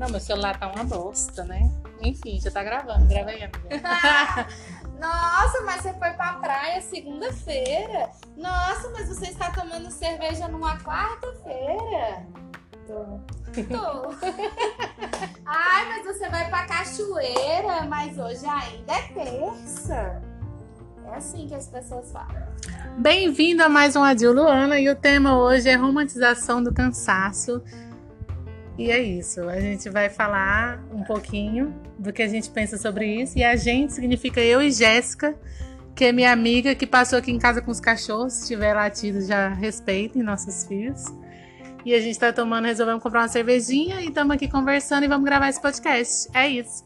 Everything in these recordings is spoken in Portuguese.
Não, meu celular tá uma bosta, né? Enfim, já tá gravando. Grava aí, amiga. Nossa, mas você foi pra praia segunda-feira. Nossa, mas você está tomando cerveja numa quarta-feira. Tô. Tô. Ai, mas você vai pra cachoeira, mas hoje ainda é terça. É assim que as pessoas falam. Bem-vindo a mais um Adil Luana e o tema hoje é romantização do cansaço. E é isso, a gente vai falar um pouquinho do que a gente pensa sobre isso. E a gente significa eu e Jéssica, que é minha amiga que passou aqui em casa com os cachorros. Se tiver latido, já respeitem nossos filhos. E a gente tá tomando, resolvemos comprar uma cervejinha e estamos aqui conversando e vamos gravar esse podcast. É isso.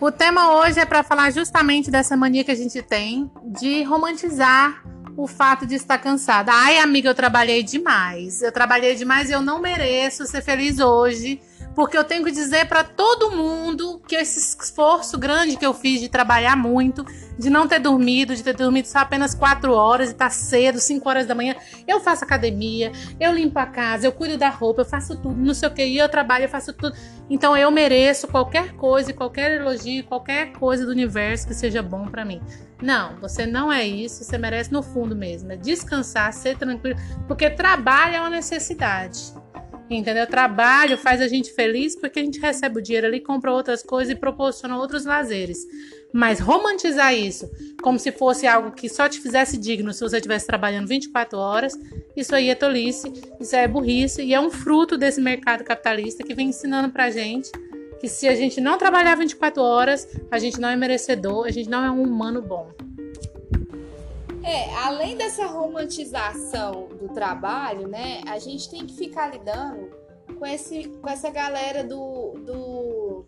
O tema hoje é para falar justamente dessa mania que a gente tem de romantizar o fato de estar cansada. Ai, amiga, eu trabalhei demais. Eu trabalhei demais e eu não mereço ser feliz hoje porque eu tenho que dizer para todo mundo que esse esforço grande que eu fiz de trabalhar muito, de não ter dormido, de ter dormido só apenas quatro horas e estar tá cedo, cinco horas da manhã, eu faço academia, eu limpo a casa, eu cuido da roupa, eu faço tudo, não sei o que, e eu trabalho, eu faço tudo. Então eu mereço qualquer coisa, qualquer elogio, qualquer coisa do universo que seja bom para mim. Não, você não é isso, você merece no fundo mesmo, é descansar, ser tranquilo, porque trabalho é uma necessidade. Entendeu? Trabalho faz a gente feliz porque a gente recebe o dinheiro ali, compra outras coisas e proporciona outros lazeres. Mas romantizar isso como se fosse algo que só te fizesse digno se você estivesse trabalhando 24 horas, isso aí é tolice, isso é burrice e é um fruto desse mercado capitalista que vem ensinando pra gente que se a gente não trabalhar 24 horas, a gente não é merecedor, a gente não é um humano bom. É, além dessa romantização trabalho, né, a gente tem que ficar lidando com, esse, com essa galera do, do.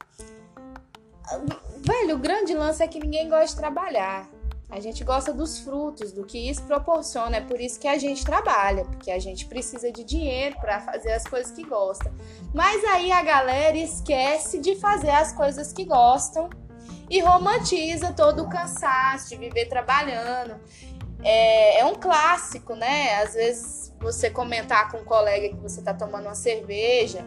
Velho, o grande lance é que ninguém gosta de trabalhar. A gente gosta dos frutos, do que isso proporciona. É por isso que a gente trabalha, porque a gente precisa de dinheiro para fazer as coisas que gosta. Mas aí a galera esquece de fazer as coisas que gostam e romantiza todo o cansaço de viver trabalhando é, é um clássico, né? Às vezes você comentar com um colega que você está tomando uma cerveja,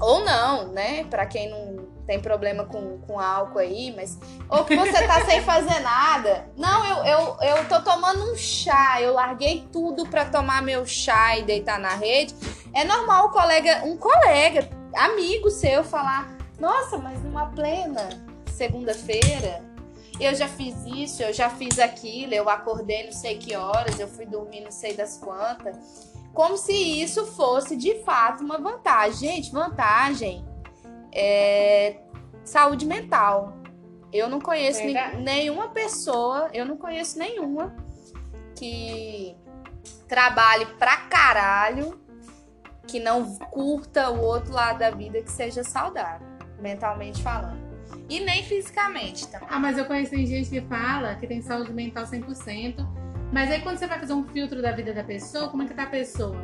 ou não, né? Para quem não tem problema com, com álcool aí, mas. Ou que você tá sem fazer nada. Não, eu, eu, eu tô tomando um chá, eu larguei tudo para tomar meu chá e deitar na rede. É normal o colega, um colega, amigo seu, falar: Nossa, mas numa plena segunda-feira eu já fiz isso, eu já fiz aquilo, eu acordei não sei que horas, eu fui dormir não sei das quantas. Como se isso fosse de fato uma vantagem. Gente, vantagem é saúde mental. Eu não conheço nenhuma pessoa, eu não conheço nenhuma que trabalhe pra caralho, que não curta o outro lado da vida que seja saudável, mentalmente falando. E nem fisicamente também. Ah, mas eu conheço gente que fala que tem saúde mental 100%. Mas aí quando você vai fazer um filtro da vida da pessoa, como é que tá a pessoa?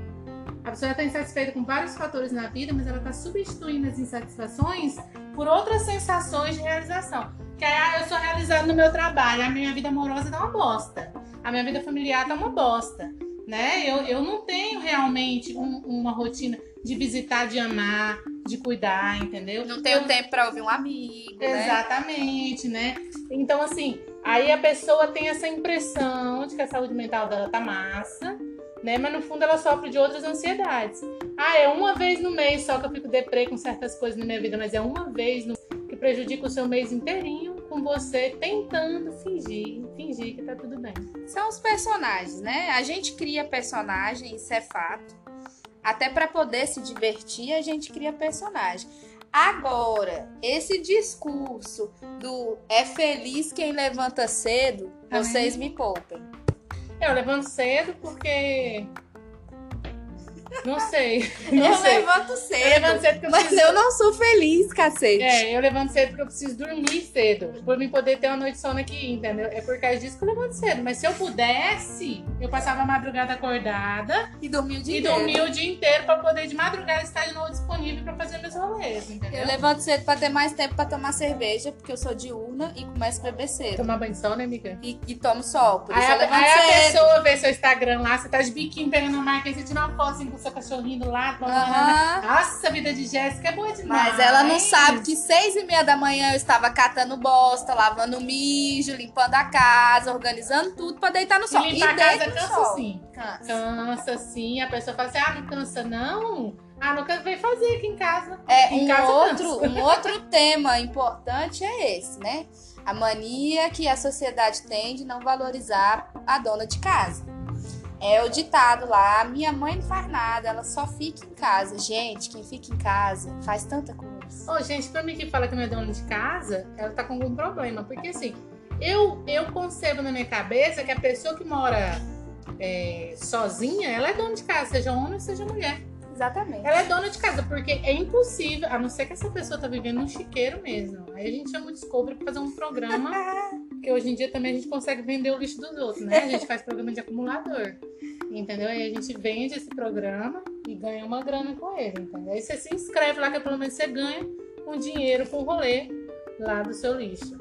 A pessoa está insatisfeita com vários fatores na vida, mas ela está substituindo as insatisfações por outras sensações de realização. Que aí, ah, eu sou realizado no meu trabalho, a minha vida amorosa tá uma bosta, a minha vida familiar tá uma bosta, né? Eu, eu não tenho realmente um, uma rotina de visitar, de amar, de cuidar, entendeu? Não tenho então, tempo para ouvir um amigo. Né? Exatamente, né? né? Então, assim, aí a pessoa tem essa impressão de que a saúde mental dela tá massa, né? Mas no fundo ela sofre de outras ansiedades. Ah, é uma vez no mês só que eu fico deprê com certas coisas na minha vida, mas é uma vez no... que prejudica o seu mês inteirinho com você tentando fingir, fingir que tá tudo bem. São os personagens, né? A gente cria personagem, isso é fato. Até para poder se divertir, a gente cria personagem. Agora, esse discurso do é feliz quem levanta cedo, vocês me poupem. Eu levanto cedo porque não sei. Não eu sei. levanto cedo. Eu levanto cedo porque eu mas preciso... eu não sou feliz, cacete. É, eu levanto cedo porque eu preciso dormir cedo. Pra mim poder ter uma noite de sono aqui, entendeu? É por causa disso que eu levanto cedo. Mas se eu pudesse, eu passava a madrugada acordada. E dormia o dia e inteiro. E dormia o dia inteiro pra poder de madrugada estar de novo disponível pra fazer meus rolês, entendeu? Eu levanto cedo pra ter mais tempo pra tomar cerveja, porque eu sou diurna e começo a beber cedo. Tomar banho sol, né, amiga? E, e tomo sol. Por aí isso eu levanto aí cedo. a pessoa vê seu Instagram lá, você tá de biquinho pegando a marca e você tira uma foto assim com seu cachorrinho lado. Aham. Nossa, a vida de Jéssica é boa demais. Mas ela não sabe que seis e meia da manhã eu estava catando bosta, lavando mijo, limpando a casa, organizando tudo pra deitar no E sol. limpar a deito casa cansa sim. Cansa. Cansa sim. A pessoa fala assim, ah, não cansa não? Ah, não cansa, vem fazer aqui em casa. É, Em um casa outro, cansa. um outro tema importante é esse, né? A mania que a sociedade tem de não valorizar a dona de casa. É o ditado lá, minha mãe não faz nada, ela só fica em casa. Gente, quem fica em casa faz tanta coisa. Ô, gente, pra mim que fala que não é dona de casa, ela tá com algum problema. Porque assim, eu, eu concebo na minha cabeça que a pessoa que mora é, sozinha, ela é dona de casa, seja homem ou seja mulher. Exatamente. Ela é dona de casa, porque é impossível, a não ser que essa pessoa tá vivendo um chiqueiro mesmo. Aí a gente chama o Discovery pra fazer um programa, porque hoje em dia também a gente consegue vender o lixo dos outros, né? A gente faz programa de acumulador. Entendeu? Aí a gente vende esse programa e ganha uma grana com ele, entendeu? Aí você se inscreve lá, que pelo menos você ganha um dinheiro com o rolê lá do seu lixo.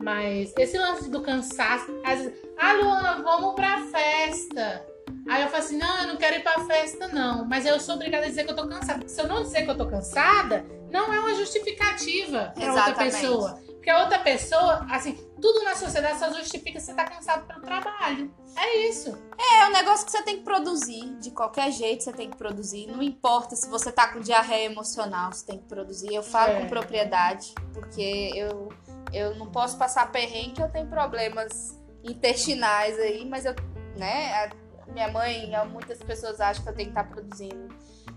Mas esse lance do cansaço, às vezes, ah, Luana, vamos pra festa. Aí eu falo assim, não, eu não quero ir pra festa, não. Mas eu sou obrigada a dizer que eu tô cansada. Porque se eu não dizer que eu tô cansada, não é uma justificativa pra outra Exatamente. pessoa. Porque a outra pessoa, assim, tudo na sociedade só justifica você tá cansado pelo trabalho. É isso. É um negócio que você tem que produzir. De qualquer jeito você tem que produzir. Não importa se você tá com diarreia emocional, você tem que produzir. Eu falo É. com propriedade, porque eu, eu não posso passar perrengue, eu tenho problemas intestinais aí, mas eu, né, minha mãe, muitas pessoas acham que eu tenho que estar produzindo.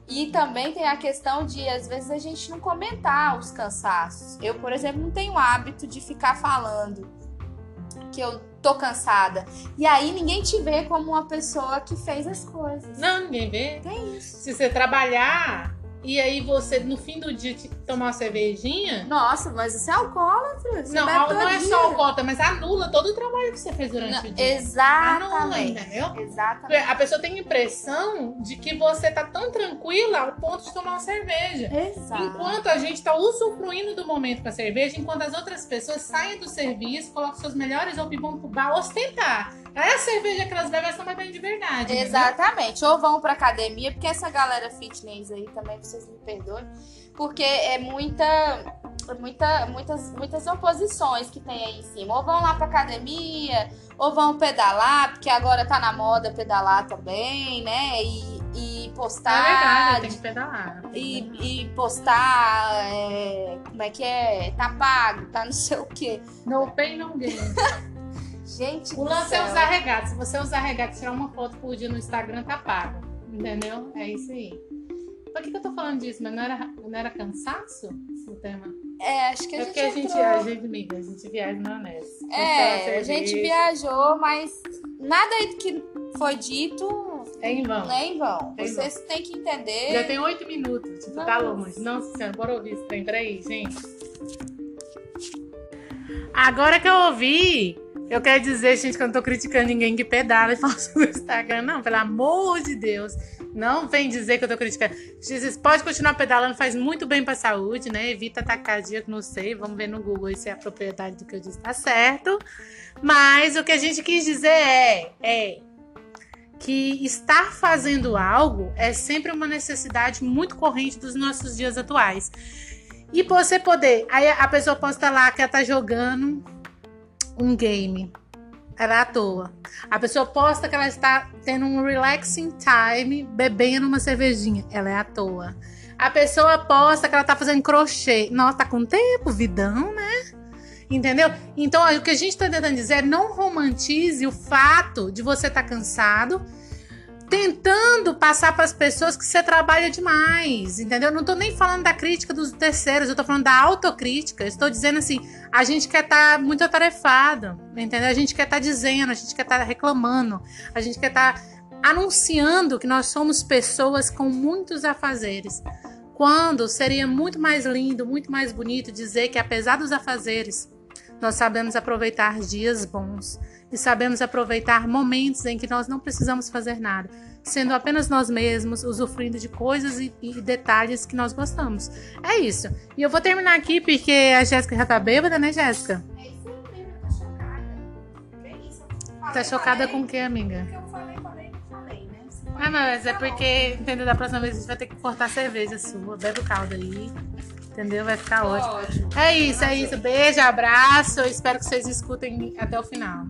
E também tem a questão de, às vezes, a gente não comentar os cansaços. Eu, por exemplo, não tenho o hábito de ficar falando que eu tô cansada. E aí ninguém te vê como uma pessoa que fez as coisas. Não, ninguém vê. Tem isso. Se você trabalhar e aí você, no fim do dia, tomar uma cervejinha. Nossa, mas isso é alcoólatra. Você não, não é só cota, mas anula todo o trabalho que você fez durante Não, o dia. Anula, Exatamente. entendeu? Exatamente. A pessoa tem a impressão de que você tá tão tranquila ao ponto de tomar uma cerveja. Exato. Enquanto a gente tá usufruindo do momento com a cerveja, enquanto as outras pessoas saem do serviço, colocam suas melhores e vão pro bar ostentar. Aí a cerveja que elas bebem, elas estão bebendo de verdade. Exatamente. Ou vão pra academia, porque essa galera fitness aí também, vocês me perdoem, porque é muita, é muita, muitas, muitas oposições que tem aí em cima. Ou vão lá pra academia, ou vão pedalar, porque agora tá na moda pedalar também, né? E, e É verdade, postar. tem que pedalar. e, e postar, é, como é que é? Tá pago, tá não sei o quê. No pain, no gain. Gente, O lance é céu. usar regata. Se você usar regata e tirar uma foto por dia no Instagram, tá pago. Entendeu? É isso aí. Por que, que eu tô falando disso? Mas não era, não era cansaço o tema? É, acho que a é gente porque a gente, entrou. a gente, amiga, a gente viaja na Ness. É, a gente viajou, mas nada que foi dito É em vão. não é em vão. É em Vocês têm que entender. Já tem oito minutos. Tipo, tá Nossa. longe. Nossa senhora, bora ouvir esse trem. Peraí, gente. Agora que eu ouvi, eu quero dizer, gente, que eu não tô criticando ninguém que pedala e fala no Instagram. Não, pelo amor de Deus. Não vem dizer que eu tô criticando. Vocês podem continuar pedalando, faz muito bem pra saúde, né? Evita ataque cardíaco, não sei. Vamos ver no Google se a propriedade do que eu disse tá certo. Mas o que a gente quis dizer é, é que estar fazendo algo é sempre uma necessidade muito corrente dos nossos dias atuais. E você poder, aí a pessoa posta lá que ela tá jogando um game. Ela é à toa. A pessoa posta que ela está tendo um relaxing time, bebendo uma cervejinha. Ela é à toa. A pessoa posta que ela tá fazendo crochê. Nossa, tá com tempo, vidão, né? Entendeu? Então, o que a gente tá tentando dizer é não romantize o fato de você estar cansado, tentando passar para as pessoas que você trabalha demais, entendeu? Não tô nem falando da crítica dos terceiros, eu tô falando da autocrítica. Estou dizendo assim, a gente quer estar muito atarefado, entendeu? A gente quer estar dizendo, a gente quer estar reclamando, a gente quer estar anunciando que nós somos pessoas com muitos afazeres. Quando seria muito mais lindo, muito mais bonito dizer que apesar dos afazeres, nós sabemos aproveitar dias bons e sabemos aproveitar momentos em que nós não precisamos fazer nada, sendo apenas nós mesmos, usufruindo de coisas e, e detalhes que nós gostamos. É isso. E eu vou terminar aqui porque a Jéssica já tá bêbada, né, Jéssica? É isso mesmo, tá chocada. Isso? Tá chocada falei. com o que, amiga? Eu falei, falei, falei, né? Ah, mas é porque, entendeu? Da próxima vez a gente vai ter que cortar a cerveja sua. Bebe o caldo aí. Entendeu? Vai ficar ótimo. Ótimo. É isso, é isso. Beijo, abraço. Eu espero que vocês escutem até o final.